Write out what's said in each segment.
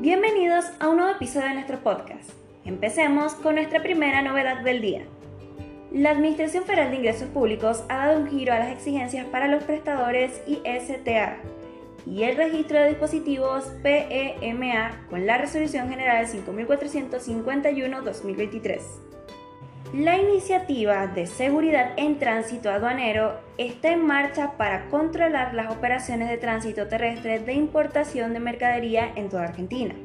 Bienvenidos a un nuevo episodio de nuestro podcast. Empecemos con nuestra primera novedad del día. La Administración Federal de Ingresos Públicos ha dado un giro a las exigencias para los prestadores ISTA y el registro de dispositivos PEMA con la Resolución General 5451-2023. La iniciativa de seguridad en tránsito aduanero está en marcha para controlar las operaciones de tránsito terrestre de importación de mercadería en toda Argentina,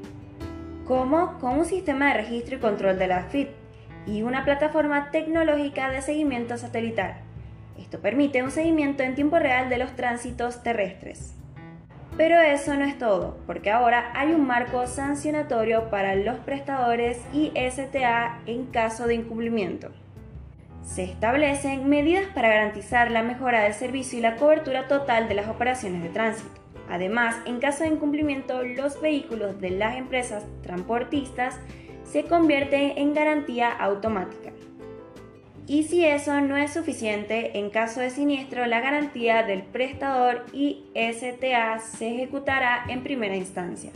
como con un sistema de registro y control de la FIT y una plataforma tecnológica de seguimiento satelital. Esto permite un seguimiento en tiempo real de los tránsitos terrestres. Pero eso no es todo, porque ahora hay un marco sancionatorio para los prestadores y STA en caso de incumplimiento. Se establecen medidas para garantizar la mejora del servicio y la cobertura total de las operaciones de tránsito. Además, en caso de incumplimiento, los vehículos de las empresas transportistas se convierten en garantía automática. Y si eso no es suficiente, en caso de siniestro, la garantía del prestador y STA se ejecutará en primera instancia.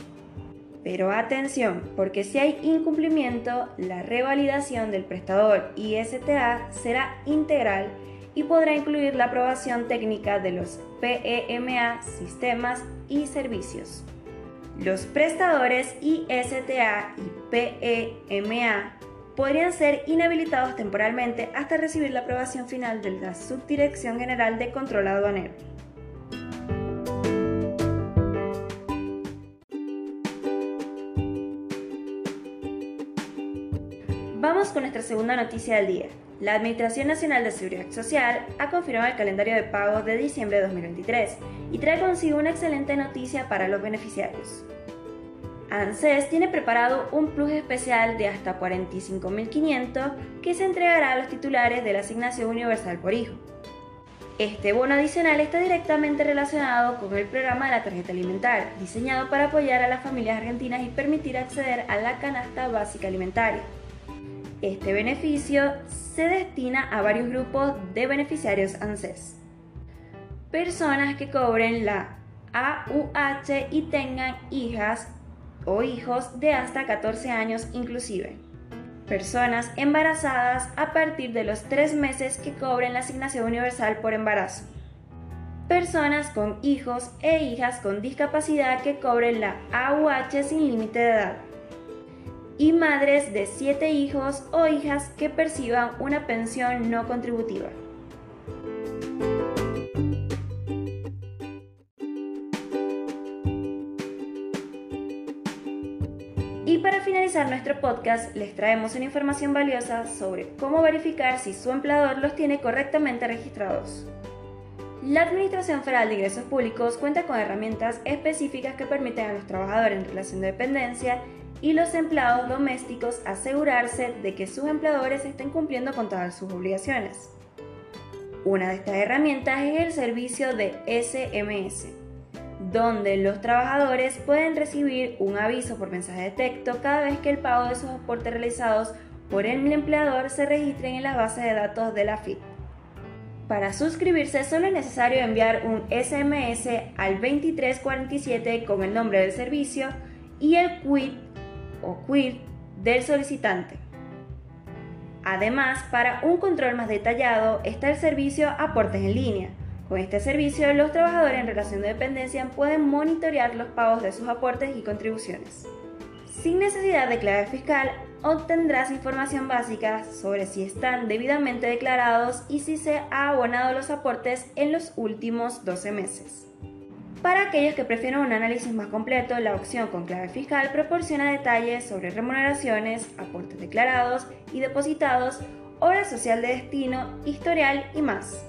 Pero atención, porque si hay incumplimiento, la revalidación del prestador y STA será integral y podrá incluir la aprobación técnica de los PEMA, sistemas y servicios. Los prestadores ISTA y PEMA podrían ser inhabilitados temporalmente hasta recibir la aprobación final de la Subdirección General de Control Aduanero. Vamos con nuestra segunda noticia del día. La Administración Nacional de Seguridad Social ha confirmado el calendario de pagos de diciembre de 2023 y trae consigo una excelente noticia para los beneficiarios. ANSES tiene preparado un plus especial de hasta 45.500 que se entregará a los titulares de la asignación universal por hijo. Este bono adicional está directamente relacionado con el programa de la tarjeta alimentaria, diseñado para apoyar a las familias argentinas y permitir acceder a la canasta básica alimentaria. Este beneficio se destina a varios grupos de beneficiarios ANSES. Personas que cobren la AUH y tengan hijas o hijos de hasta 14 años inclusive. Personas embarazadas a partir de los 3 meses que cobren la asignación universal por embarazo. Personas con hijos e hijas con discapacidad que cobren la AUH sin límite de edad. Y madres de 7 hijos o hijas que perciban una pensión no contributiva. Y para finalizar nuestro podcast, les traemos una información valiosa sobre cómo verificar si su empleador los tiene correctamente registrados. La Administración Federal de Ingresos Públicos cuenta con herramientas específicas que permiten a los trabajadores en relación de dependencia y los empleados domésticos asegurarse de que sus empleadores estén cumpliendo con todas sus obligaciones. Una de estas herramientas es el servicio de SMS, donde los trabajadores pueden recibir un aviso por mensaje de texto cada vez que el pago de sus aportes realizados por el empleador se registren en las bases de datos de la FIT. Para suscribirse solo es necesario enviar un SMS al 2347 con el nombre del servicio y el quit o quit del solicitante. Además, para un control más detallado está el servicio Aportes en línea, con este servicio, los trabajadores en relación de dependencia pueden monitorear los pagos de sus aportes y contribuciones. Sin necesidad de clave fiscal, obtendrás información básica sobre si están debidamente declarados y si se ha abonado los aportes en los últimos 12 meses. Para aquellos que prefieren un análisis más completo, la opción con clave fiscal proporciona detalles sobre remuneraciones, aportes declarados y depositados, hora social de destino, historial y más.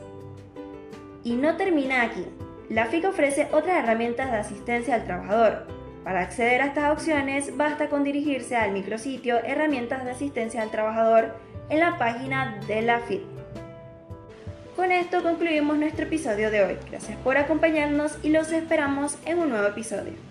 Y no termina aquí. La FIC ofrece otras herramientas de asistencia al trabajador. Para acceder a estas opciones basta con dirigirse al micrositio Herramientas de asistencia al trabajador en la página de la FIC. Con esto concluimos nuestro episodio de hoy. Gracias por acompañarnos y los esperamos en un nuevo episodio.